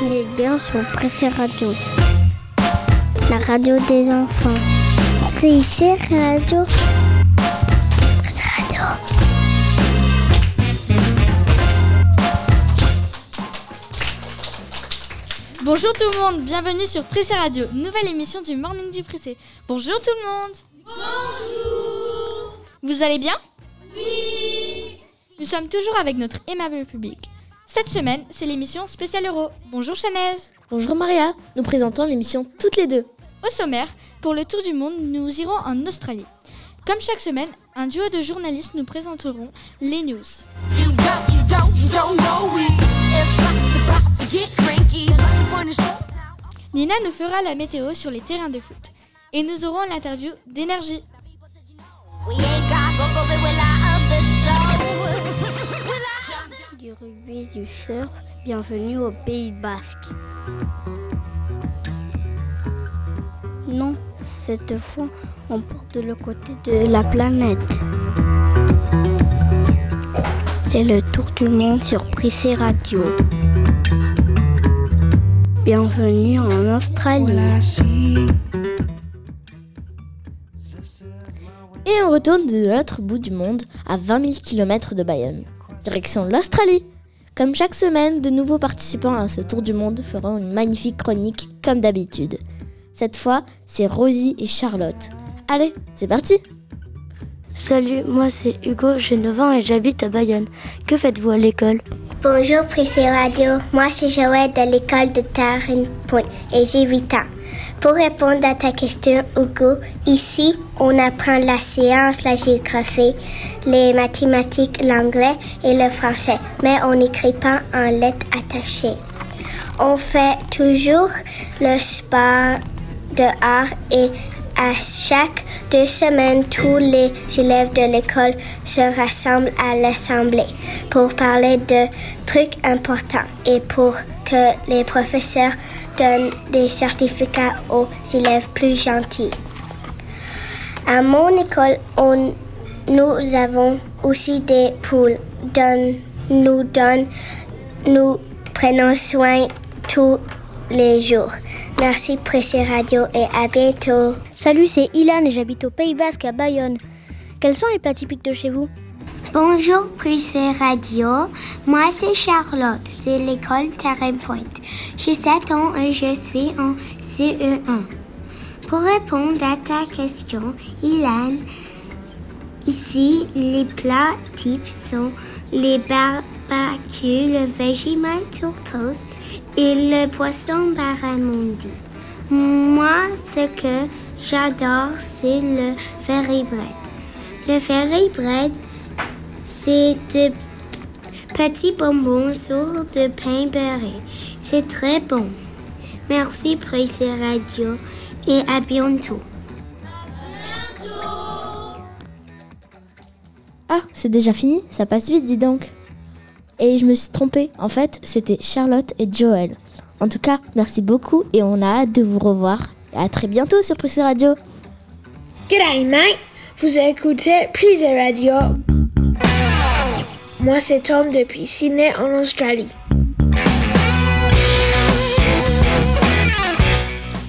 Il est bien sur Prissé Radio. La radio des enfants. Prissé Radio. Prissé Radio. Bonjour tout le monde, bienvenue sur Pressé Radio, nouvelle émission du Morning du Pressé. Bonjour tout le monde Bonjour Vous allez bien? Oui Nous sommes toujours avec notre aimable public. Cette semaine, c'est l'émission spéciale Euro. Bonjour Chanaise Bonjour Maria, nous présentons l'émission toutes les deux. Au sommaire, pour le tour du monde, nous irons en Australie. Comme chaque semaine, un duo de journalistes nous présenteront les news. Nina nous fera la météo sur les terrains de foot. Et nous aurons l'interview d'énergie. Du rugby, du surf. Bienvenue au Pays Basque. Non, cette fois, on part de le côté de la planète. C'est le tour du monde sur Prissé Radio. Bienvenue en Australie. Et on retourne de l'autre bout du monde, à 20 000 km de Bayonne. Direction l'Australie. Comme chaque semaine, de nouveaux participants à ce tour du monde feront une magnifique chronique, comme d'habitude. Cette fois, c'est Rosie et Charlotte. Allez, c'est parti Salut, moi c'est Hugo, j'ai 9 ans et j'habite à Bayonne. Que faites-vous à l'école? Bonjour Prissé Radio, moi c'est Joël de l'école de Tarn Point et j'ai 8 ans. Pour répondre à ta question Hugo, ici on apprend la science, la géographie, les mathématiques, l'anglais et le français, mais on n'écrit pas en lettres attachées. On fait toujours le sport dehors et à chaque deux semaines, tous les élèves de l'école se rassemblent à l'assemblée pour parler de trucs importants et pour que les professeurs donnent des certificats aux élèves plus gentils. À mon école, on- nous avons aussi des poules dont nous donnons, nous prenons soin tous les jours. Merci Pressé Radio et à bientôt. Salut, c'est Ilan et j'habite au Pays Basque à Bayonne. Quels sont les plats typiques de chez vous? Bonjour Prissé Radio, moi c'est Charlotte de l'école Terrain Point. J'ai 7 ans et je suis en CE1. Pour répondre à ta question, Ilan, ici les plats types sont les barbecues, le Vegemite sur toast et le poisson barramundi. Moi, ce que j'adore, c'est le ferry bread. Le ferry bread, c'est de petits bonbons sur de pain beurré. C'est très bon. Merci Pressé Radio et à bientôt. Ah, c'est déjà fini Ça passe vite, dis donc. Et je me suis trompée. En fait, c'était Charlotte et Joël. En tout cas, merci beaucoup et on a hâte de vous revoir. Et à très bientôt sur Prissé Radio. G'day mate, vous écoutez Radio. Moi c'est Tom depuis Sydney en Australie.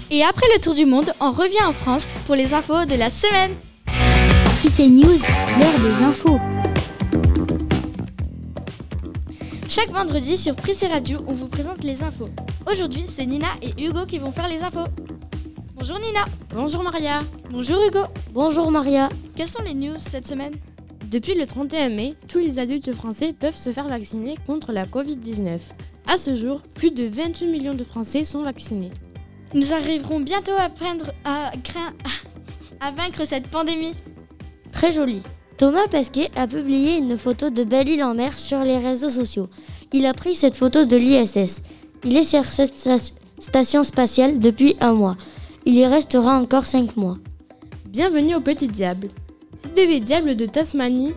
Et après le tour du monde, on revient en France pour les infos de la semaine. Prissé News, l'heure des infos. Chaque vendredi sur Prissé Radio, on vous présente les infos. Aujourd'hui, c'est Nina et Hugo qui vont faire les infos. Bonjour Nina. Bonjour Maria. Bonjour Hugo. Bonjour Maria. Quelles sont les news cette semaine? Depuis le 31 mai, tous les adultes français peuvent se faire vacciner contre la Covid-19. À ce jour, plus de 28 millions de Français sont vaccinés. Nous arriverons bientôt à, prendre, à, crain- à vaincre cette pandémie. Très joli. Thomas Pesquet a publié une photo de Belle-Île en mer sur les réseaux sociaux. Il a pris cette photo de l'ISS. Il est sur cette sta- station spatiale depuis un mois. Il y restera encore cinq mois. Bienvenue au Petit Diable. Six bébés diables de Tasmanie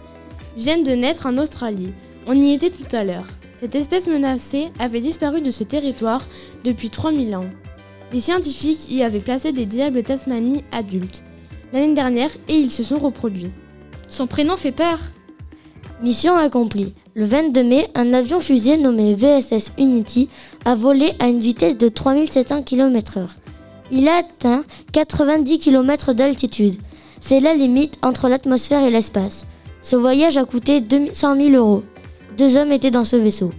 viennent de naître en Australie. On y était tout à l'heure. Cette espèce menacée avait disparu de ce territoire depuis 3000 ans. Les scientifiques y avaient placé des diables Tasmanie adultes l'année dernière et ils se sont reproduits. Son prénom fait peur. Mission accomplie. Le 22 mai, un avion fusée nommé VSS Unity a volé à une vitesse de 3700 km/h. Il a atteint 90 km d'altitude. C'est la limite entre l'atmosphère et l'espace. Ce voyage a coûté 200 000 euros. Deux hommes étaient dans ce vaisseau.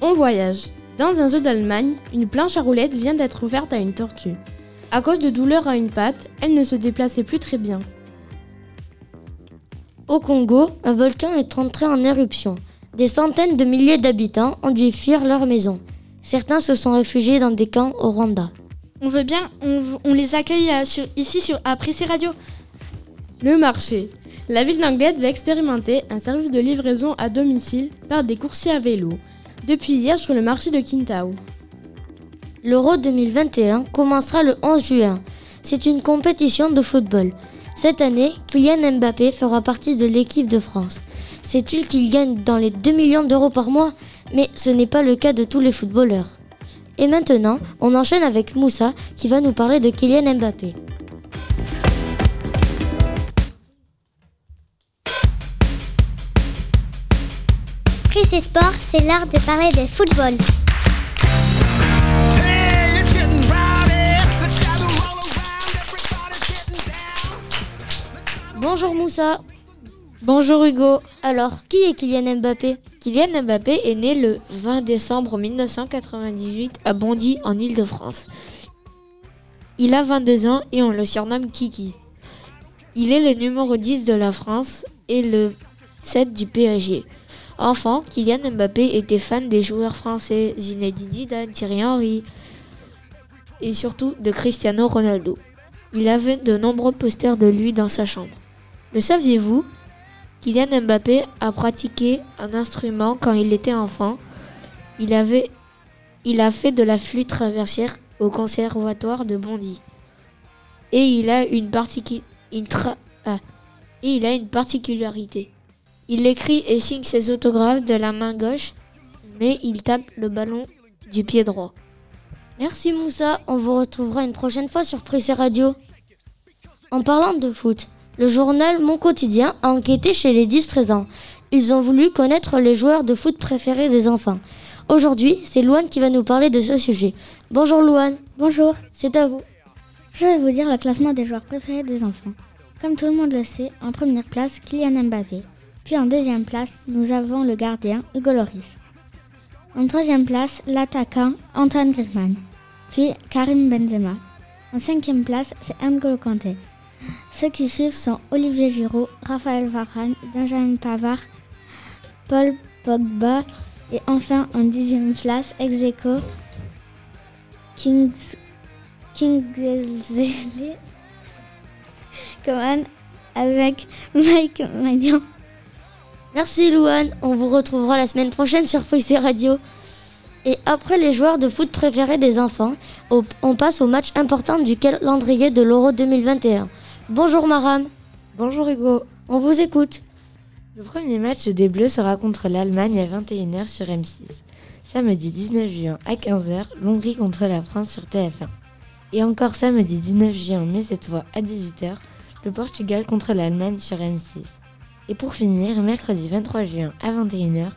On voyage. Dans un zoo d'Allemagne, une planche à roulettes vient d'être ouverte à une tortue. À cause de douleurs à une patte, elle ne se déplaçait plus très bien. Au Congo, un volcan est entré en éruption. Des centaines de milliers d'habitants ont dû fuir leur maison. Certains se sont réfugiés dans des camps au Rwanda. On veut bien, on, les accueille euh, sur- ici sur après ces radios. Le marché. La ville d'Anglette va expérimenter un service de livraison à domicile par des coursiers à vélo. Depuis hier sur le marché de Quintao. L'Euro 2021 commencera le 11 juin. C'est une compétition de football. Cette année, Kylian Mbappé fera partie de l'équipe de France. Sais-tu qu'il gagne dans les 2 millions d'euros par mois? Mais ce n'est pas le cas de tous les footballeurs. Et maintenant, on enchaîne avec Moussa qui va nous parler de Kylian Mbappé. Pris et sport, c'est l'art de parler de football. Bonjour Moussa. Bonjour Hugo. Alors, qui est Kylian Mbappé? Kylian Mbappé est né le 20 décembre 1998 à Bondy en Île-de-France. Il a 22 ans et on le surnomme Kiki. Il est le numéro 10 de la France et le 7 du PSG. Enfant, Kylian Mbappé était fan des joueurs français Zinedine Zidane, Thierry Henry et surtout de Cristiano Ronaldo. Il avait de nombreux posters de lui dans sa chambre. Le saviez-vous? Kylian Mbappé a pratiqué un instrument quand il était enfant. Il, avait, il a fait de la flûte traversière au conservatoire de Bondy. Et il a une, ah. et il a une particularité. Il écrit et signe ses autographes de la main gauche, mais il tape le ballon du pied droit. Merci Moussa, on vous retrouvera une prochaine fois sur Pressé Radio. En parlant de foot, le journal Mon Quotidien a enquêté chez les 10-13 ans. Ils ont voulu connaître les joueurs de foot préférés des enfants. Aujourd'hui, c'est Louane qui va nous parler de ce sujet. Bonjour Louane, Bonjour, c'est à vous. je vais vous dire le classement des joueurs préférés des enfants. Comme tout le monde le sait, en première place, Kylian Mbappé. Puis en deuxième place, nous avons le gardien Hugo Loris. En troisième place, l'attaquant Antoine Griezmann. Puis Karim Benzema. En cinquième place, c'est N'Golo Kanté. Ceux qui suivent sont Olivier Giroud, Raphaël Varane, Benjamin Pavard, Paul Pogba et enfin en dixième place, ex aequo, Kings, Kingsley Coman avec Mike Magnan. Merci Louane, on vous retrouvera la semaine prochaine sur Pressé Radio. Et après les joueurs de foot préférés des enfants, on passe au match important du calendrier de l'Euro 2021. Bonjour Maram, Bonjour Hugo. on vous écoute. Le premier match des Bleus sera contre l'Allemagne à 21h sur M6. Samedi 19 juin à 15h, l'Hongrie contre la France sur TF1. Et encore samedi 19 juin, mais cette fois à 18h, le Portugal contre l'Allemagne sur M6. Et pour finir, mercredi 23 juin à 21h,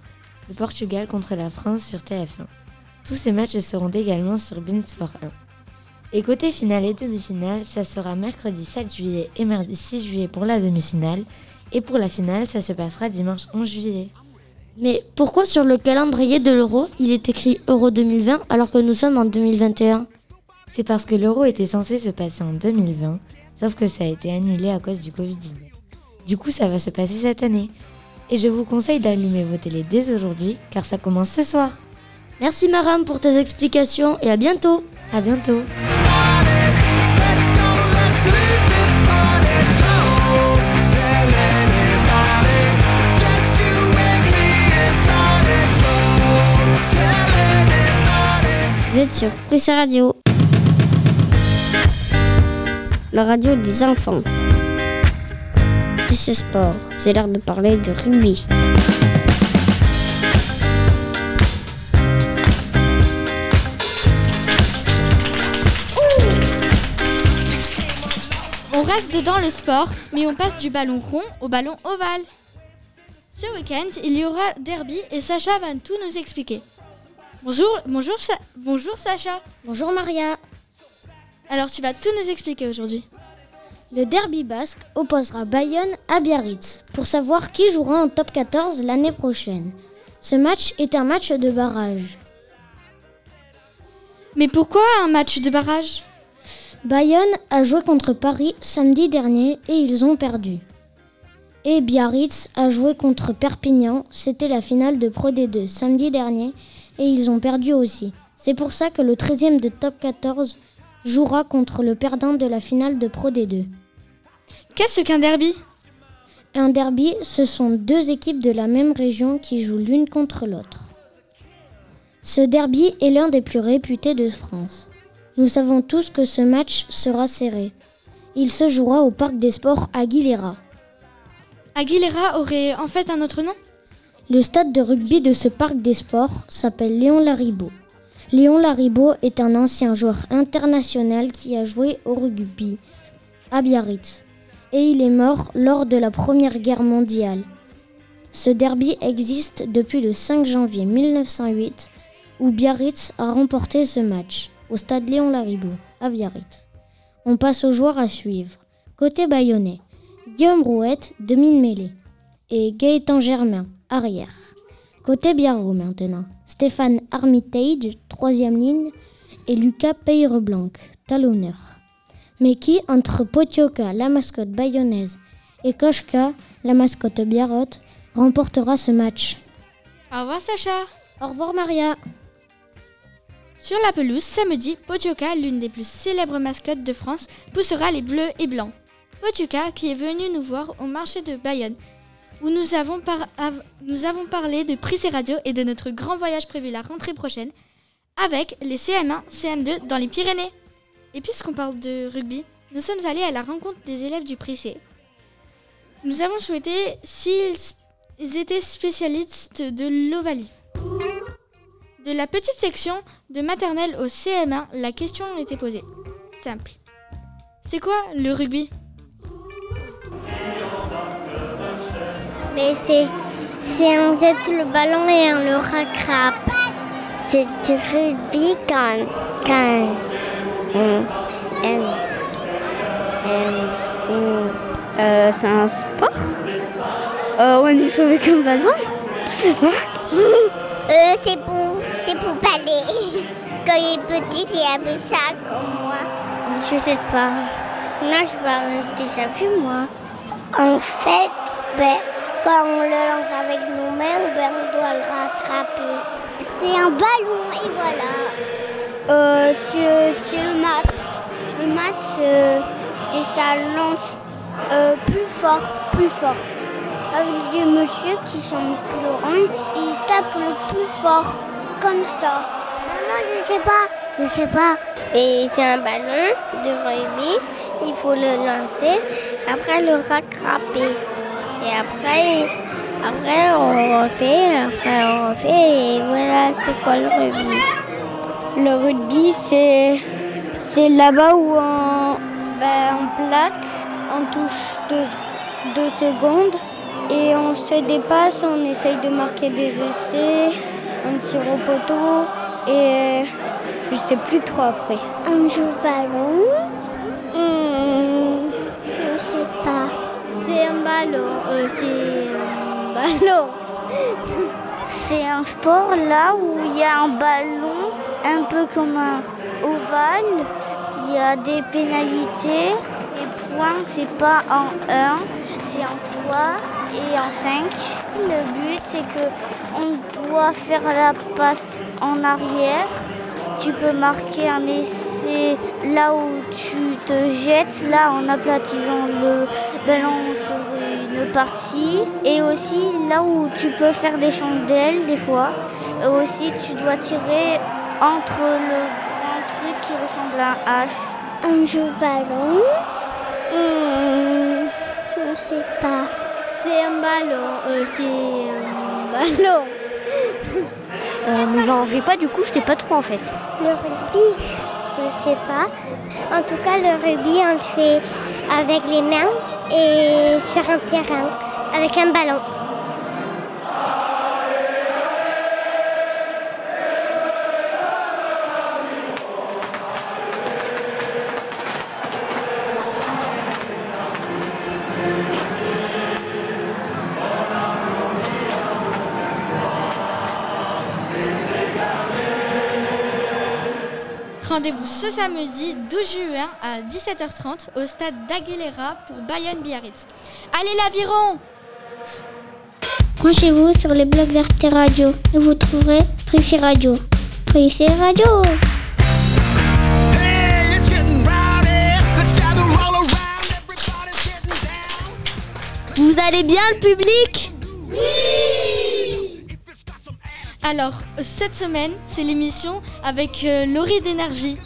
le Portugal contre la France sur TF1. Tous ces matchs seront également sur Beansport 1. Et côté finale et demi-finale, ça sera mercredi 7 juillet et mardi 6 juillet pour la demi-finale. Et pour la finale, ça se passera dimanche 11 juillet. Mais pourquoi sur le calendrier de l'Euro, il est écrit Euro 2020 alors que nous sommes en 2021 C'est parce que l'euro était censé se passer en 2020, sauf que ça a été annulé à cause du Covid-19. Du coup, ça va se passer cette année. Et je vous conseille d'allumer vos télés dès aujourd'hui, car ça commence ce soir. Merci Maram pour tes explications et à bientôt. À bientôt. Vous êtes sur Pressé Radio. La radio des enfants. Pressé Sport, c'est l'heure de parler de rugby. Reste dans le sport, mais on passe du ballon rond au ballon ovale. Ce week-end, il y aura derby et Sacha va tout nous expliquer. Bonjour, bonjour, Sa- bonjour Sacha. Bonjour Maria. Alors tu vas tout nous expliquer aujourd'hui. Le derby basque opposera Bayonne à Biarritz pour savoir qui jouera en top 14 l'année prochaine. Ce match est un match de barrage. Mais pourquoi un match de barrage? Bayonne a joué contre Paris samedi dernier et ils ont perdu. Et Biarritz a joué contre Perpignan, c'était la finale de Pro D2 samedi dernier et ils ont perdu aussi. C'est pour ça que le 13e de top 14 jouera contre le perdant de la finale de Pro D2. Qu'est-ce qu'un derby? Un derby, ce sont deux équipes de la même région qui jouent l'une contre l'autre. Ce derby est l'un des plus réputés de France. Nous savons tous que ce match sera serré. Il se jouera au Parc des Sports Aguilera. Aguilera aurait en fait un autre nom? Le stade de rugby de ce Parc des Sports s'appelle Léon Laribout. Léon Laribout est un ancien joueur international qui a joué au rugby à Biarritz et il est mort lors de la Première Guerre mondiale. Ce derby existe depuis le 5 janvier 1908 où Biarritz a remporté ce match au stade Léon Laribout à Biarritz. On passe aux joueurs à suivre. Côté bayonnais, Guillaume Rouette, demi-mêlée, et Gaëtan Germain, arrière. Côté Biarro maintenant, Stéphane Armitage, troisième ligne, et Lucas Peyreblanc, talonneur. Mais qui, entre Potioka, la mascotte bayonnaise, et Koshka, la mascotte biarrotte, remportera ce match? Au revoir Sacha. Au revoir Maria. Sur la pelouse, samedi, Potioka, l'une des plus célèbres mascottes de France, poussera les bleus et blancs. Potioka, qui est venu nous voir au marché de Bayonne, où nous avons, parlé de et Radio et de notre grand voyage prévu la rentrée prochaine, avec les CM1, CM2 dans les Pyrénées. Et puisqu'on parle de rugby, nous sommes allés à la rencontre des élèves du Prissé. Nous avons souhaité s'ils ils étaient spécialistes de l'Ovalie. De la petite section de maternelle au CM1, la question était posée. Simple. C'est quoi le rugby? Mais c'est, c'est on jette le ballon et on le rattrape. C'est du rugby quand, quand on- on- on- euh, c'est un sport? Euh, On y joue avec un ballon sais pas. Euh, c'est pour, c'est pour parler. Quand il est petit, c'est un peu ça comme moi. Je sais pas. Non, je parle déjà vu moi. En fait, ben, quand on le lance avec nos mains, ben, on doit le rattraper. C'est un ballon et voilà. Euh, c'est le match. Le match, euh, et ça lance euh, plus fort, plus fort. Avec des messieurs qui sont plus grands, ils tapent le plus fort, comme ça. Maman, je sais pas. Je sais pas. Et c'est un ballon de rugby. Il faut le lancer, après le rattraper. Et après, après on refait, après on refait, et voilà, c'est quoi le rugby? Le rugby, c'est, c'est là-bas où on, ben, on plaque, on touche deux, deux secondes, et on se dépasse, on essaye de marquer des essais, on tire au poteau, et je sais plus trop après. On joue ballon Hmm, Je sais pas. C'est un ballon. euh, c'est un ballon. c'est un sport là où il y a un ballon, un peu comme un ovale. Il y a des pénalités. Les points, c'est pas en 1, c'est en 3 et en 5. Le but, c'est que on doit faire la passe en arrière. Tu peux marquer un essai là où tu te jettes, là en aplatissant le ballon sur une partie. Et aussi là où tu peux faire des chandelles des fois. Et aussi tu dois tirer entre le grand truc qui ressemble à un H. Un jeu ballon Je sais pas. C'est un ballon. euh, c'est un ballon. Euh, mais j'en fais pas, du coup, je sais pas trop en fait. Le rugby, je sais pas. En tout cas, le rugby, on le fait avec les mains et sur un terrain, avec un ballon. Rendez-vous ce samedi 12 juin à 17h30 au stade d'Aguilera pour Bayonne-Biarritz. Allez l'Aviron! Branchez-vous sur les blogs d'Arte Radio. Et vous trouverez Prissy Radio. Prissy Radio! Vous allez bien le public? Alors, cette semaine, c'est l'émission avec euh, Laurie d'énergie.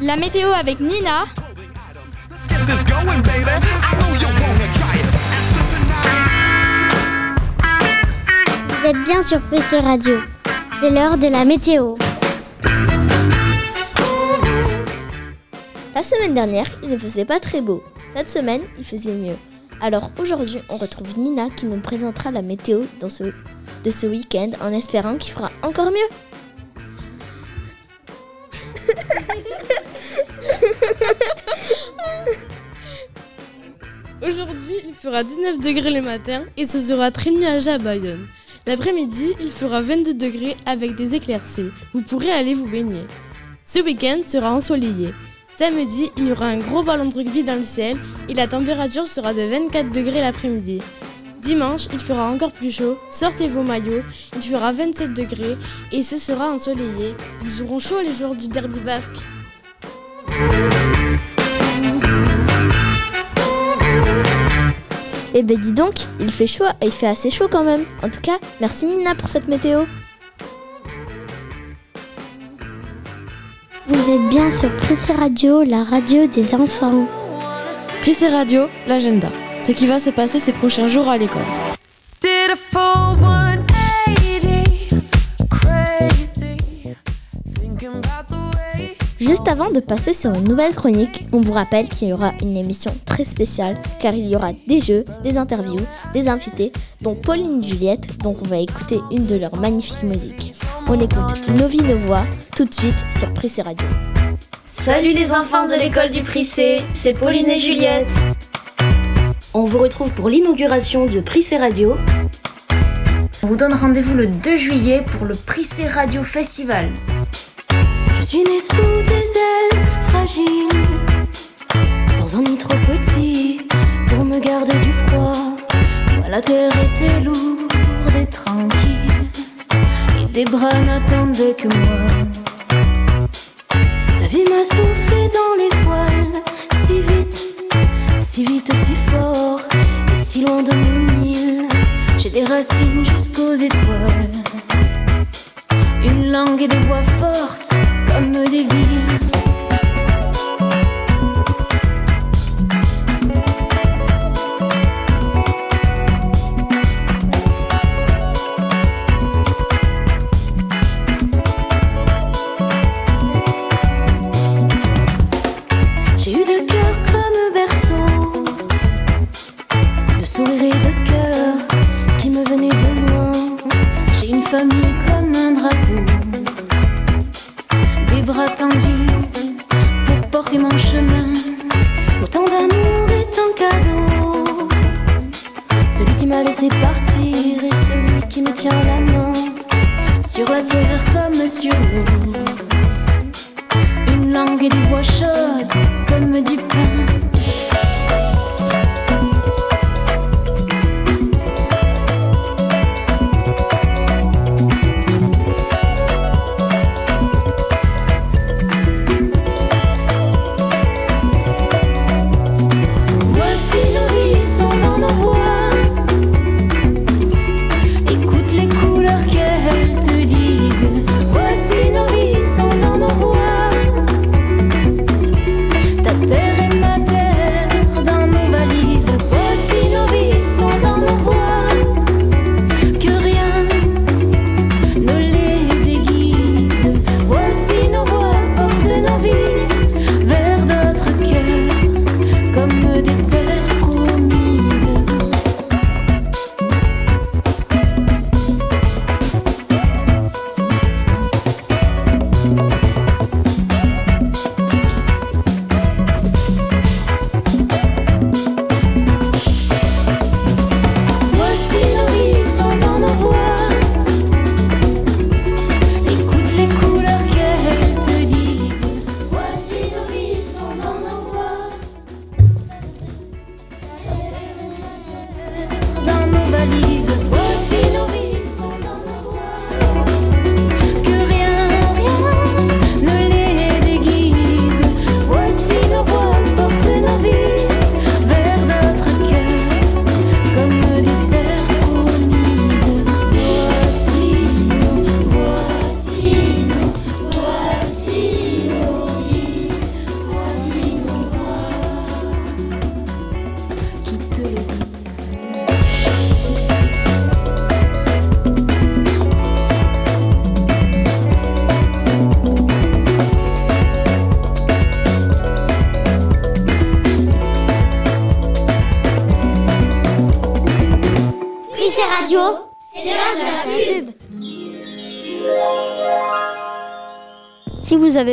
La météo avec Nina. Vous êtes bien sur PC Radio. C'est l'heure de la météo. La semaine dernière, il ne faisait pas très beau. Cette semaine, il faisait mieux. Alors aujourd'hui, on retrouve Nina qui nous présentera la météo dans ce, de ce week-end en espérant qu'il fera encore mieux. Aujourd'hui, il fera 19 degrés le matin et ce sera très nuageux à Bayonne. L'après-midi, il fera 22 degrés avec des éclaircies. Vous pourrez aller vous baigner. Ce week-end sera ensoleillé. Samedi, il y aura un gros ballon de rugby dans le ciel et la température sera de 24 degrés l'après-midi. Dimanche, il fera encore plus chaud, sortez vos maillots, il fera 27 degrés et ce sera ensoleillé. Ils auront chaud les jours du derby basque. Eh ben dis donc, il fait chaud, il fait assez chaud quand même. En tout cas, merci Nina pour cette météo. Vous êtes bien sur PC Radio, la radio des enfants. Prissé Radio, l'agenda. Ce qui va se passer ces prochains jours à l'école. Juste avant de passer sur une nouvelle chronique, on vous rappelle qu'il y aura une émission très spéciale car il y aura des jeux, des interviews, des invités, dont Pauline et Juliette, donc on va écouter une de leurs magnifiques musiques. On écoute Nos vies, nos voix tout de suite sur Prissé Radio. Salut les enfants de l'école du Prissé, c'est Pauline et Juliette. On vous retrouve pour l'inauguration du Prissé Radio. On vous donne rendez-vous le 2 juillet pour le Prissé Radio Festival. Je suis née sous des ailes fragiles, dans un nid trop petit pour me garder du froid. Moi, la terre était lourde et tranquille, et des bras n'attendaient que moi. La vie m'a soufflé dans les voiles, si vite, si vite, si fort, et si loin de mon île. J'ai des racines jusqu'aux étoiles. Une langue et des voix fortes comme des villes.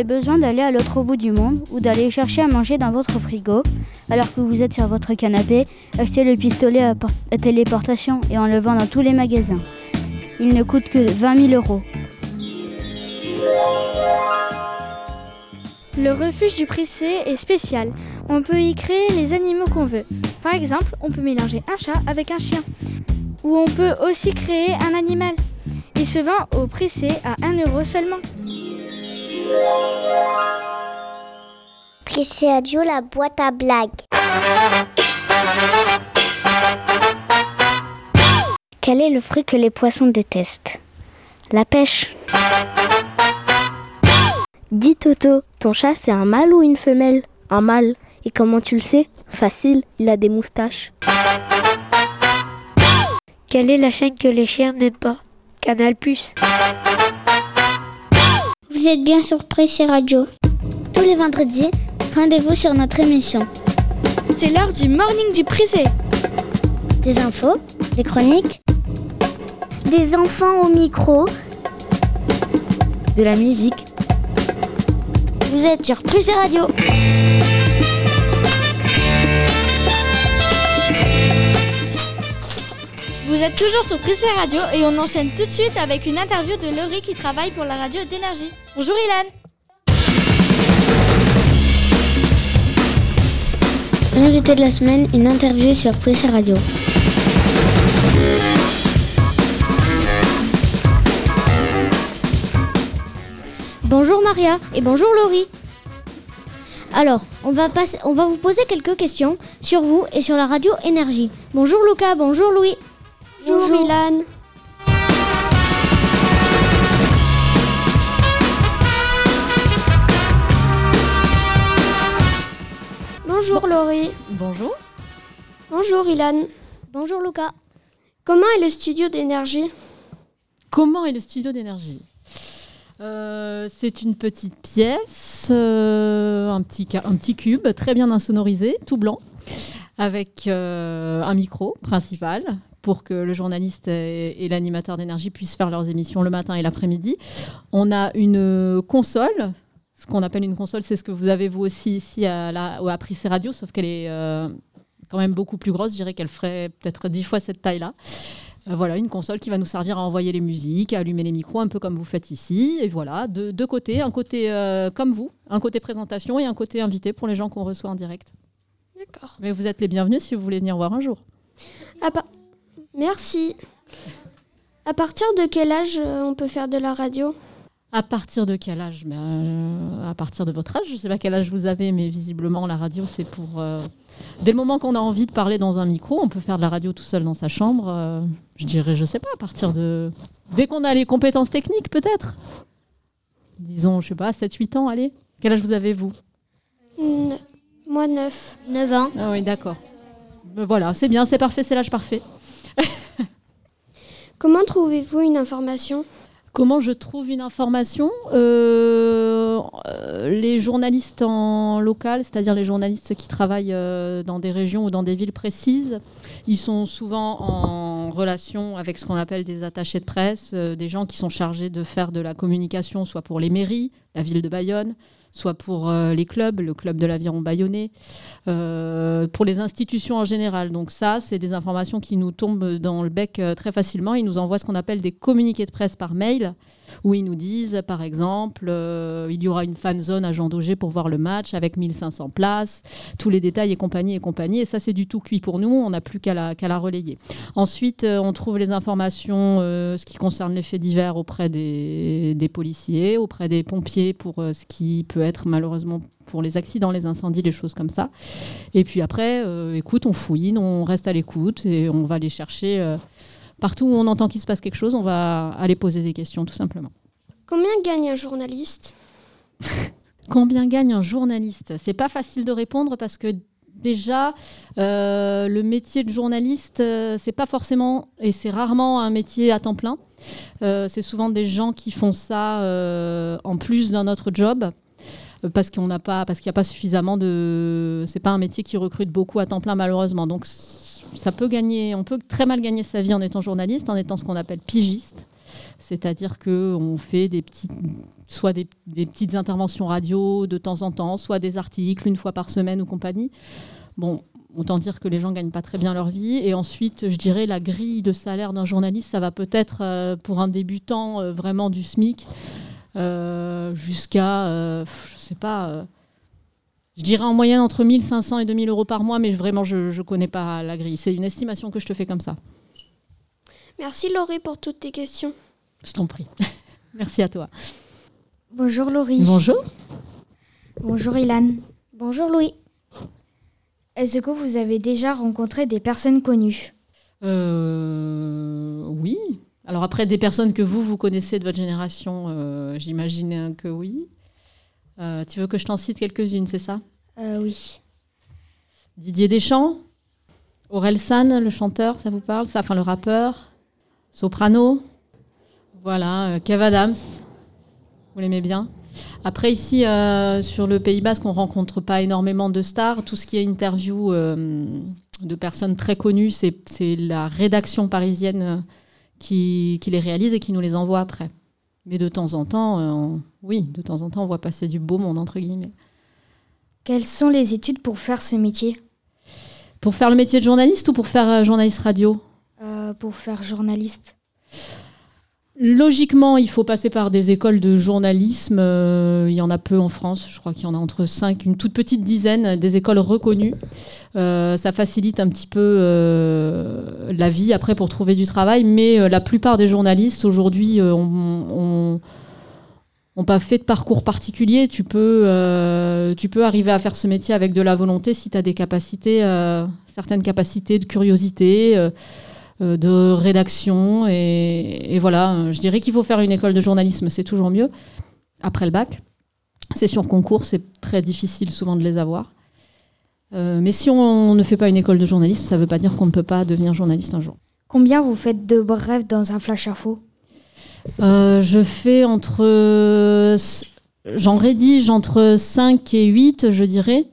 Besoin d'aller à l'autre bout du monde ou d'aller chercher à manger dans votre frigo, alors que vous êtes sur votre canapé, achetez le pistolet à téléportation et en le vend dans tous les magasins. Il ne coûte que 20 000 euros. Le refuge du Prissé est spécial. On peut y créer les animaux qu'on veut. Par exemple, on peut mélanger un chat avec un chien. Ou on peut aussi créer un animal. Il se vend au Prissé à 1 euro seulement. Prissé Radio, la boîte à blagues. Quel est le fruit que les poissons détestent? La pêche. Dis Toto, ton chat c'est un mâle ou une femelle? Un mâle. Et comment tu le sais? Facile, il a des moustaches. Quelle est la chaîne que les chiens n'aiment pas? Canal Plus. Vous êtes bien sur Pressé Radio. Tous les vendredis, rendez-vous sur notre émission. C'est l'heure du morning du Prissé. Des infos, des chroniques, des enfants au micro. De la musique. Vous êtes sur Prissé Radio. Vous êtes toujours sur Prissé Radio et on enchaîne tout de suite avec une interview de Laurie qui travaille pour la radio d'énergie. Bonjour Ilan. L'invité de la semaine, une interview sur Prissé Radio. Bonjour Maria et bonjour Laurie. Alors, on va, passer, on va vous poser quelques questions sur vous et sur la radio Énergie. Bonjour Lucas, bonjour Louis. Bonjour, Ilan. Bonjour Laurie. Bonjour. Bonjour Ilan. Bonjour Lucas. Comment est le studio d'énergie? Comment est le studio d'énergie? Euh, C'est une petite pièce, euh, un, petit, ca- un petit cube très bien insonorisé, tout blanc, avec euh, un micro principal pour que le journaliste et, et l'animateur d'énergie puissent faire leurs émissions le matin et l'après-midi. On a une console. Ce qu'on appelle une console, c'est ce que vous avez vous aussi ici à, la, à Prissé Radio, sauf qu'elle est euh, quand même beaucoup plus grosse. Je dirais qu'elle ferait peut-être dix fois cette taille-là. Euh, voilà, une console qui va nous servir à envoyer les musiques, à allumer les micros, un peu comme vous faites ici. Et voilà, deux, deux côtés, un côté euh, comme vous, un côté présentation et un côté invité pour les gens qu'on reçoit en direct. D'accord. Mais vous êtes les bienvenus si vous voulez venir voir un jour. À pa- Merci. À partir de quel âge euh, on peut faire de la radio? À partir de quel âge? Ben, euh, À partir de votre âge. Je ne sais pas quel âge vous avez, mais visiblement, la radio, c'est pour. euh, Dès le moment qu'on a envie de parler dans un micro, on peut faire de la radio tout seul dans sa chambre. euh, je dirais, je sais pas, à partir de. Dès qu'on a les compétences techniques, peut-être. Disons, je sais pas, 7-8 ans, allez. Quel âge vous avez, vous? Ne- Moi 9. 9 ans. Ah oui, d'accord. Ben voilà, c'est bien, c'est parfait, c'est l'âge parfait. Comment trouvez-vous une information? Comment je trouve une information? Euh, Les journalistes en local, c'est-à-dire les journalistes qui travaillent euh, dans des régions ou dans des villes précises, ils sont souvent en relation avec ce qu'on appelle des attachés de presse, euh, des gens qui sont chargés de faire de la communication, soit pour les mairies, la ville de Bayonne, soit pour euh, les clubs, le club de l'aviron bayonnais, euh, pour les institutions en général. Donc ça, c'est des informations qui nous tombent dans le bec euh, très facilement. Ils nous envoient ce qu'on appelle des communiqués de presse par mail, où ils nous disent, par exemple, euh, il y aura une fan zone à Jean Daugé pour voir le match avec 1500 places, tous les détails et compagnie et compagnie. Et ça, c'est du tout cuit pour nous. On n'a plus qu'à la, relayer. Ensuite, euh, on trouve les informations, euh, ce qui concerne les faits divers auprès des, policiers, auprès des pompiers pour ce qui peut être malheureusement pour les accidents, les incendies, les choses comme ça. Et puis après, écoute, on fouine, on reste à l'écoute et on va aller chercher partout où on entend qu'il se passe quelque chose, on va aller poser des questions tout simplement. Combien gagne un journaliste? Combien gagne un journaliste? C'est pas facile de répondre parce que déjà, euh, le métier de journaliste, euh, c'est pas forcément et c'est rarement un métier à temps plein. Euh, c'est souvent des gens qui font ça en plus d'un autre job. Euh, parce qu'on n'a pas, parce qu'il n'y a pas suffisamment de. C'est pas un métier qui recrute beaucoup à temps plein malheureusement. Donc ça peut gagner, on peut très mal gagner sa vie en étant journaliste, en étant ce qu'on appelle pigiste. C'est-à-dire qu'on fait des petites, soit des, petites interventions radio de temps en temps, soit des articles une fois par semaine ou compagnie. Bon, autant dire que les gens gagnent pas très bien leur vie. Et ensuite, je dirais la grille de salaire d'un journaliste, ça va peut-être euh, pour un débutant euh, vraiment du SMIC jusqu'à, euh, je sais pas, euh, je dirais en moyenne entre 1500 et 2000 euros par mois, mais vraiment, je ne connais pas la grille. C'est une estimation que je te fais comme ça. Merci Laurie pour toutes tes questions. Je t'en prie. Merci à toi. Bonjour Laurie. Bonjour. Bonjour Ilan. Bonjour Louis. Est-ce que vous avez déjà rencontré des personnes connues? Euh, oui. Alors après, des personnes que vous, vous connaissez de votre génération, euh, j'imagine que oui. Euh, tu veux que je t'en cite quelques-unes, c'est ça? Euh, Oui. Didier Deschamps, Aurel San, le chanteur, ça vous parle? Ça, Enfin, le rappeur, Soprano, voilà, Kev Adams, vous l'aimez bien? Après, ici, sur le Pays Basque, on rencontre pas énormément de stars. Tout ce qui est interview de personnes très connues, c'est la rédaction parisienne qui, qui les réalise et qui nous les envoie après. Mais de temps en temps, euh, on- oui, de temps en temps, on voit passer du beau monde, entre guillemets. Quelles sont les études pour faire ce métier? Pour faire le métier de journaliste ou pour faire euh, journaliste radio? Euh, Pour faire journaliste. Logiquement, il faut passer par des écoles de journalisme. euh, il y en a peu en France. Je crois qu'il y en a entre 5, une toute petite dizaine, des écoles reconnues. Euh, ça facilite un petit peu euh, la vie après pour trouver du travail. Mais la plupart des journalistes aujourd'hui ont, pas fait de parcours particulier. Tu peux, tu peux arriver à faire ce métier avec de la volonté si tu as des capacités, certaines capacités de curiosité. Euh, de rédaction. Et, et voilà, euh, je dirais qu'il faut faire une école de journalisme, c'est toujours mieux, après le bac. C'est sur concours, c'est très difficile souvent de les avoir. Euh, mais si on ne fait pas une école de journalisme, ça ne veut pas dire qu'on ne peut pas devenir journaliste un jour. Combien vous faites de brèves dans un flash info? Euh, je fais entre. J'en rédige entre 5 et 8, je dirais,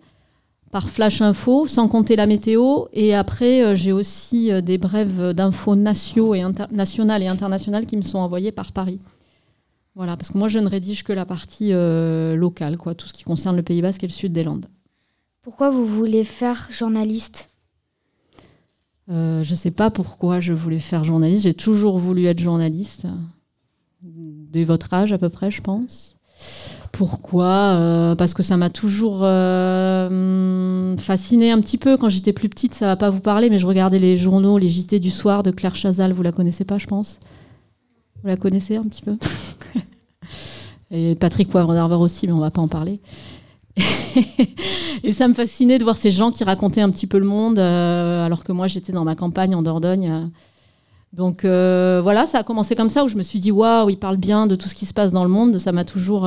par flash info, sans compter la météo. Et après, euh, j'ai aussi euh, des brèves d'infos nationaux et nationales et internationales qui me sont envoyées par Paris. Voilà, parce que moi, je ne rédige que la partie euh, locale, quoi, tout ce qui concerne le Pays Basque et le sud des Landes. Pourquoi vous voulez faire journaliste? Euh, je ne sais pas pourquoi je voulais faire journaliste. J'ai toujours voulu être journaliste, dès votre âge à peu près, je pense. Pourquoi Euh, Parce que ça m'a toujours euh, fasciné un petit peu. Quand j'étais plus petite, ça va pas vous parler, mais je regardais les journaux, les JT du soir de Claire Chazal. Vous la connaissez pas, je pense? Vous la connaissez un petit peu? Et Patrick Poivre aussi, mais on va pas en parler. et ça me fascinait de voir ces gens qui racontaient un petit peu le monde, euh, alors que moi j'étais dans ma campagne en Dordogne. Donc voilà, ça a commencé comme ça, où je me suis dit, waouh, il parle bien de tout ce qui se passe dans le monde. Ça m'a toujours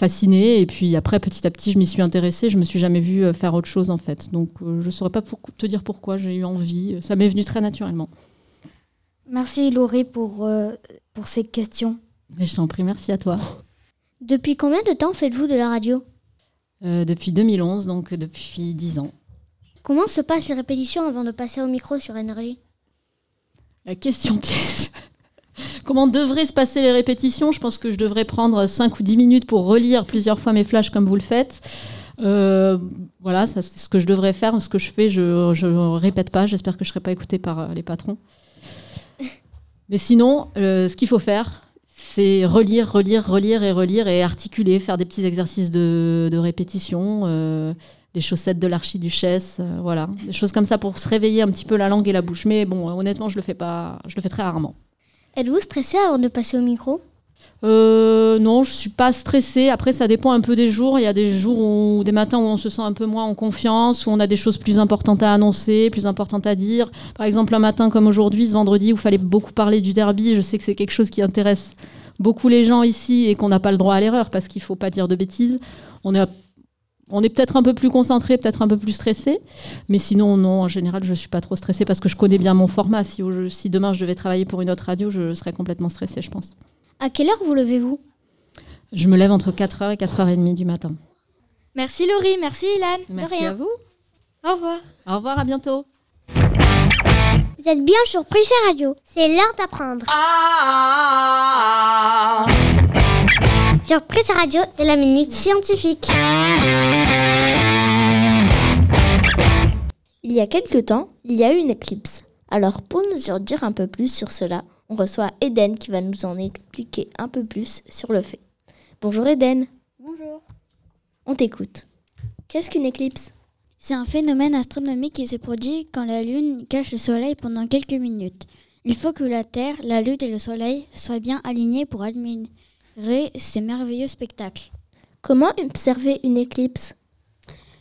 fascinée. Et puis après, petit à petit, je m'y suis intéressée. Je me suis jamais vue euh, faire autre chose en fait. Donc euh, je ne saurais pas pour- te dire pourquoi j'ai eu envie. Ça m'est venu très naturellement. Merci Laurie pour, euh, pour ces questions. Mais je t'en prie, merci à toi. Depuis combien de temps faites-vous de la radio? Euh, depuis 2011, donc euh, depuis 10 ans. Comment se passent les répétitions avant de passer au micro sur Énergie La question piège. Comment devraient se passer les répétitions? Je pense que je devrais prendre 5 ou 10 minutes pour relire plusieurs fois mes flashs comme vous le faites. Euh, voilà, c'est ce que je devrais faire. Ce que je fais, je ne répète pas. J'espère que je ne serai pas écoutée par euh, les patrons. Mais sinon, euh, ce qu'il faut faire, c'est relire, relire, relire et relire et articuler, faire des petits exercices de, de répétition, les chaussettes de l'archiduchesse, voilà, des choses comme ça pour se réveiller un petit peu la langue et la bouche. Mais bon, honnêtement, je le fais pas, je le fais très rarement. Êtes-vous stressé avant de passer au micro? Euh, non, je suis pas stressée. Après, ça dépend un peu des jours. Il y a des jours où, des matins où on se sent un peu moins en confiance, où on a des choses plus importantes à annoncer, plus importantes à dire. Par exemple, un matin comme aujourd'hui, ce vendredi, où il fallait beaucoup parler du derby. Je sais que c'est quelque chose qui intéresse beaucoup les gens ici et qu'on n'a pas le droit à l'erreur parce qu'il faut pas dire de bêtises. On est, on est peut-être un peu plus concentré, peut-être un peu plus stressé. Mais sinon, non, en général, je suis pas trop stressée parce que je connais bien mon format. Si, demain je devais travailler pour une autre radio, je serais complètement stressée, je pense. À quelle heure vous levez-vous? Je me lève entre 4h et 4h30 du matin. Merci Laurie, merci Ilan. Merci de rien. à vous. Au revoir. Au revoir, à bientôt. Vous êtes bien sur Prissé Radio. C'est l'heure d'apprendre. Sur Prissé Radio, c'est la minute scientifique. Il y a quelque temps, il y a eu une éclipse. Alors pour nous en dire un peu plus sur cela, on reçoit Eden qui va nous en expliquer un peu plus sur le fait. Bonjour Eden. Bonjour. On t'écoute. Qu'est-ce qu'une éclipse? C'est un phénomène astronomique qui se produit quand la Lune cache le Soleil pendant quelques minutes. Il faut que la Terre, la Lune et le Soleil soient bien alignés pour admirer ce merveilleux spectacle. Comment observer une éclipse?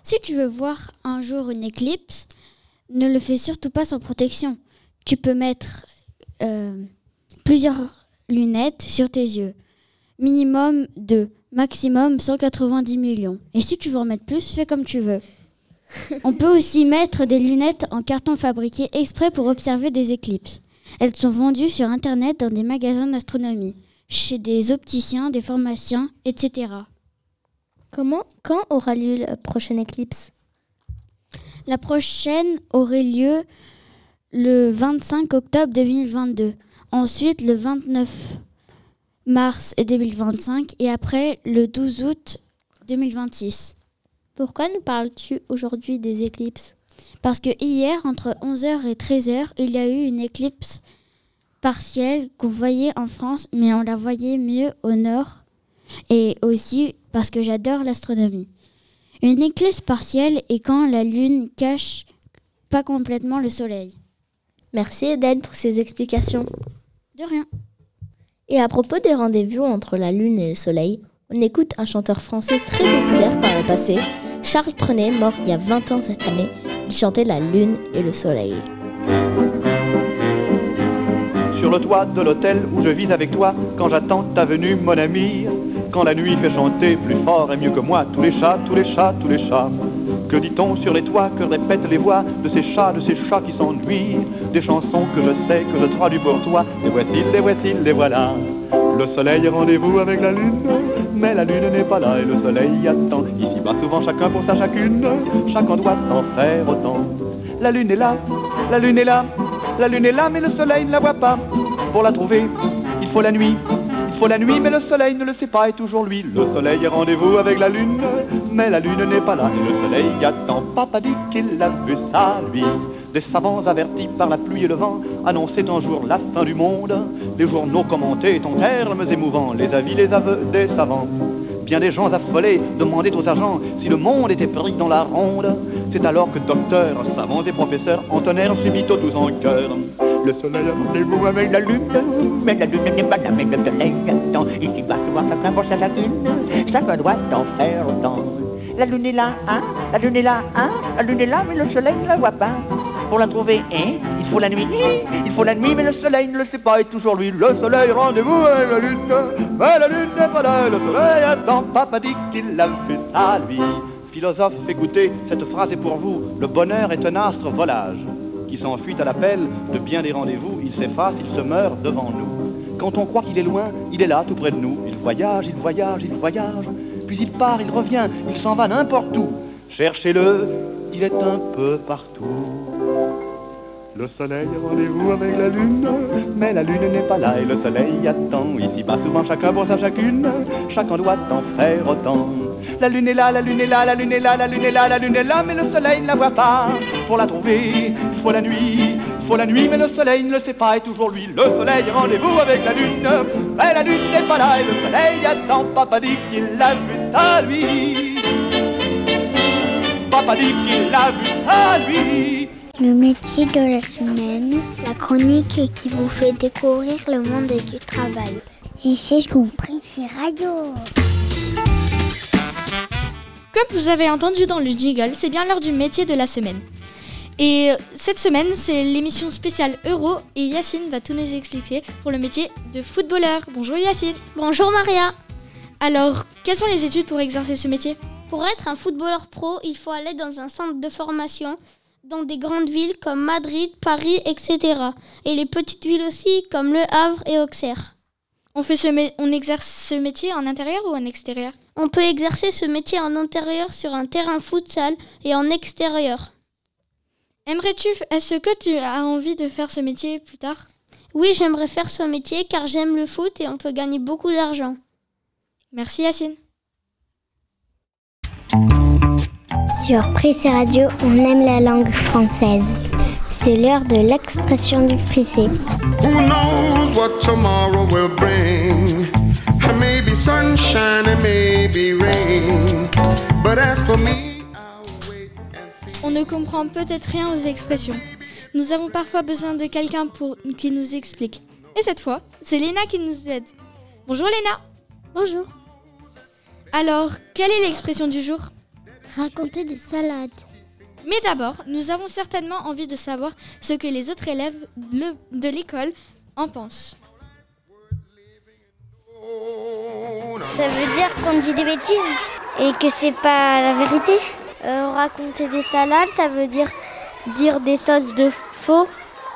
Si tu veux voir un jour une éclipse, ne le fais surtout pas sans protection. Tu peux mettre euh, plusieurs lunettes sur tes yeux. Minimum 2, maximum 190 millions. Et si tu veux en mettre plus, fais comme tu veux. On peut aussi mettre des lunettes en carton fabriquées exprès pour observer des éclipses. Elles sont vendues sur Internet dans des magasins d'astronomie, chez des opticiens, des pharmaciens, etc. Comment, quand aura lieu la prochaine éclipse? La prochaine aurait lieu le 25 octobre 2022, ensuite le 29 mars 2025 et après le 12 août 2026. Pourquoi nous parles-tu aujourd'hui des éclipses? Parce que hier, entre 11h et 13h, il y a eu une éclipse partielle qu'on voyait en France, mais on la voyait mieux au nord. Et aussi parce que j'adore l'astronomie. Une éclipse partielle est quand la Lune cache pas complètement le Soleil. Merci Eden pour ces explications. De rien. Et à propos des rendez-vous entre la Lune et le Soleil, on écoute un chanteur français très populaire par le passé, Charles Trenet, mort il y a 20 ans cette année. Il chantait la Lune et le Soleil. Sur le toit de l'hôtel où je vis avec toi, quand j'attends ta venue, mon ami, quand la nuit fait chanter plus fort et mieux que moi tous les chats, tous les chats, tous les chats. Que dit-on sur les toits, que répètent les voix de ces chats, de ces chats qui s'ennuient? Des chansons que je sais, que je traduis pour toi, les voici, les voici, les voilà. Le soleil rendez-vous avec la lune, mais la lune n'est pas là et le soleil attend. Ici bas souvent chacun pour sa chacune, chacun doit en faire autant. La lune est là, la lune est là, la lune est là, mais le soleil ne la voit pas. Pour la trouver, il faut la nuit, faut la nuit, mais le soleil ne le sait pas et toujours lui. Le soleil est rendez-vous avec la lune, mais la lune n'est pas là et le soleil attend. Papa dit qu'il a vu ça, lui. Des savants avertis par la pluie et le vent annonçaient un jour la fin du monde. Les journaux commentaient en termes émouvants les avis, les aveux des savants. Bien des gens affolés demandaient aux agents si le monde était pris dans la ronde. C'est alors que docteurs, savants et professeurs entonnèrent subito tous en chœur. Le soleil a rendez-vous avec la lune, mais la lune n'est pas mais le soleil attend. Ici va souvent chacun pour sa lagune, chacun doit en faire autant. La lune est là, hein, la lune est là, hein, la lune est là, mais le soleil ne la voit pas. Pour la trouver, hein, il faut la nuit, il faut la nuit, mais le soleil ne le sait pas, et toujours lui, le soleil, rendez-vous avec la lune, mais la lune n'est pas là, le soleil attend, papa dit qu'il a fait ça, lui. Philosophe, écoutez, cette phrase est pour vous, le bonheur est un astre volage, qui s'enfuit à l'appel de bien des rendez-vous, il s'efface, il se meurt devant nous. Quand on croit qu'il est loin, il est là, tout près de nous, il voyage, il voyage, il voyage, puis il part, il revient, il s'en va n'importe où. Cherchez-le, il est un peu partout. Le soleil est rendez-vous avec la lune, mais la lune n'est pas là et le soleil attend. Ici bas souvent chacun pour sa chacune, chacun doit en faire autant. La lune est là, la lune est là, la lune est là, la lune est là, la lune est là, mais le soleil ne la voit pas. Pour la trouver, faut la nuit, faut la nuit, mais le soleil ne le sait pas et toujours lui. Le soleil rendez-vous avec la lune, mais la lune n'est pas là et le soleil attend. Papa dit qu'il l'a vu ça lui. Papa dit qu'il l'a vu ça lui. Le métier de la semaine, la chronique qui vous fait découvrir le monde du travail. Et c'est compris, c'est radio. Comme vous avez entendu dans le jingle, c'est bien l'heure du métier de la semaine. Et euh, cette semaine, c'est l'émission spéciale Euro et Yacine va tout nous expliquer pour le métier de footballeur. Bonjour Yacine. Bonjour Maria. Alors, quelles sont les études pour exercer ce métier? Pour être un footballeur pro, il faut aller dans un centre de formation dans des grandes villes comme Madrid, Paris, etc. Et les petites villes aussi comme Le Havre et Auxerre. On, fait ce on exerce ce métier en intérieur ou en extérieur? On peut exercer ce métier en intérieur sur un terrain futsal et en extérieur. Aimerais-tu, est-ce que tu as envie de faire ce métier plus tard? Oui, j'aimerais faire ce métier car j'aime le foot et on peut gagner beaucoup d'argent. Merci Yacine. Sur Prissé Radio, on aime la langue française. C'est l'heure de l'expression du Prissé. Who knows what tomorrow will bring? There may be sunshine and maybe rain. But as for me, On ne comprend peut-être rien aux expressions. Nous avons parfois besoin de quelqu'un pour qui nous explique. Et cette fois, c'est Léna qui nous aide. Bonjour Léna. Bonjour. Alors, quelle est l'expression du jour? Raconter des salades. Mais d'abord, nous avons certainement envie de savoir ce que les autres élèves de l'école en pensent. Ça veut dire qu'on dit des bêtises et que c'est pas la vérité? Euh, raconter des salades, ça veut dire dire des choses de faux.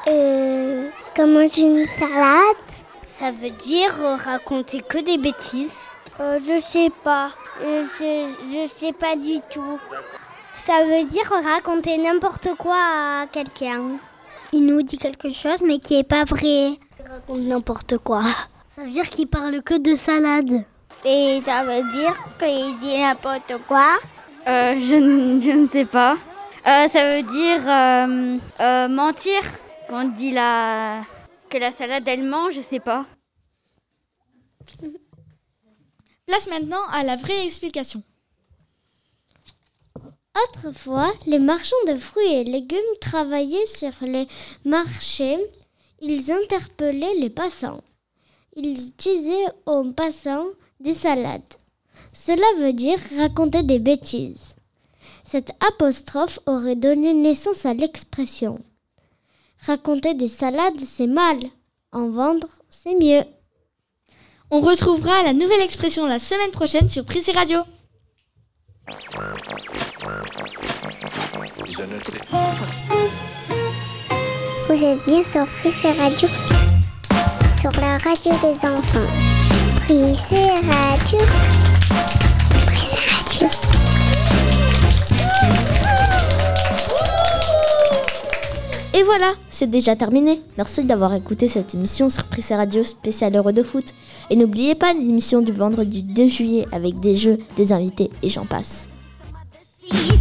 Euh, comment une salade? Ça veut dire raconter que des bêtises. Euh, je sais pas. Euh, je, je sais pas du tout. Ça veut dire raconter n'importe quoi à quelqu'un. Il nous dit quelque chose mais qui est pas vrai. Il raconte n'importe quoi. Ça veut dire qu'il parle que de salade. Et ça veut dire qu'il dit n'importe quoi? Euh, je, ne- je ne sais pas. Euh, ça veut dire euh, euh, mentir quand on dit la... que la salade elle ment, je sais pas. Place maintenant à la vraie explication. Autrefois, les marchands de fruits et légumes travaillaient sur les marchés. Ils interpellaient les passants. Ils disaient aux passants des salades. Cela veut dire raconter des bêtises. Cette apostrophe aurait donné naissance à l'expression. Raconter des salades, c'est mal. En vendre, c'est mieux. On retrouvera la nouvelle expression la semaine prochaine sur Prissé Radio. Vous êtes bien sur Prissé Radio, sur la radio des enfants. Prissé Radio, Prissé Radio. Et voilà, c'est déjà terminé. Merci d'avoir écouté cette émission sur Prissé Radio spéciale Euro de foot. Et n'oubliez pas l'émission du vendredi 2 juillet avec des jeux, des invités et j'en passe.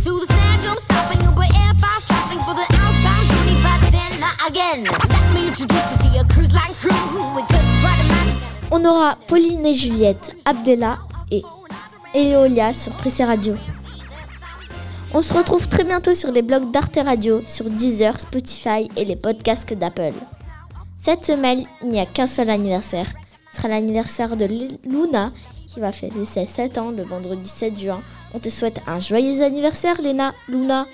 Through the sand, jump stopping, Uber Air 5 stopping for the outbound journey, but then not again. Let me introduce you to your cruise line crew. We could ride a magic On aura Pauline et Juliette, Abdella et Eolia sur Prissé Radio. On se retrouve très bientôt sur les blogs d'Arte Radio, sur Deezer, Spotify et les podcasts d'Apple. Cette semaine, il n'y a qu'un seul anniversaire. Ce sera l'anniversaire de Luna qui va fêter ses 7 ans le vendredi 7 juin. On te souhaite un joyeux anniversaire, Léna, Luna.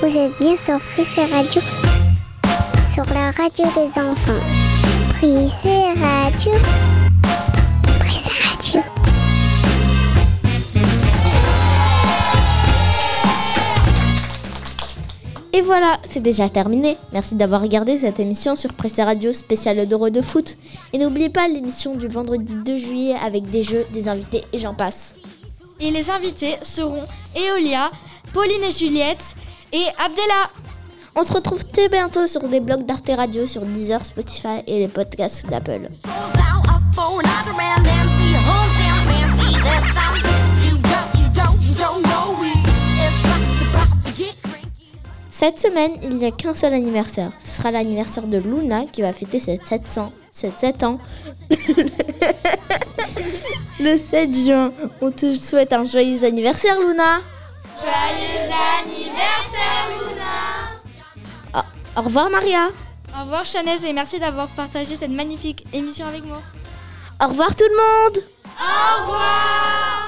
Vous êtes bien sur Prissé Radio, sur la radio des enfants. Prissé Radio, Prissé Radio. Et voilà, c'est déjà terminé. Merci d'avoir regardé cette émission sur Pressé Radio spéciale d'Euro de foot. Et n'oubliez pas l'émission du vendredi 2 juillet avec des jeux, des invités et j'en passe. Et les invités seront Eolia, Pauline et Juliette et Abdella. On se retrouve très bientôt sur les blogs d'Arte Radio, sur Deezer, Spotify et les podcasts d'Apple. Cette semaine, il n'y a qu'un seul anniversaire. Ce sera l'anniversaire de Luna qui va fêter ses 700, ses 7 ans. Le 7 juin. On te souhaite un joyeux anniversaire, Luna. Joyeux anniversaire, Luna Au revoir, Maria. Au revoir, Chanez, et merci d'avoir partagé cette magnifique émission avec moi. Au revoir, tout le monde. Au revoir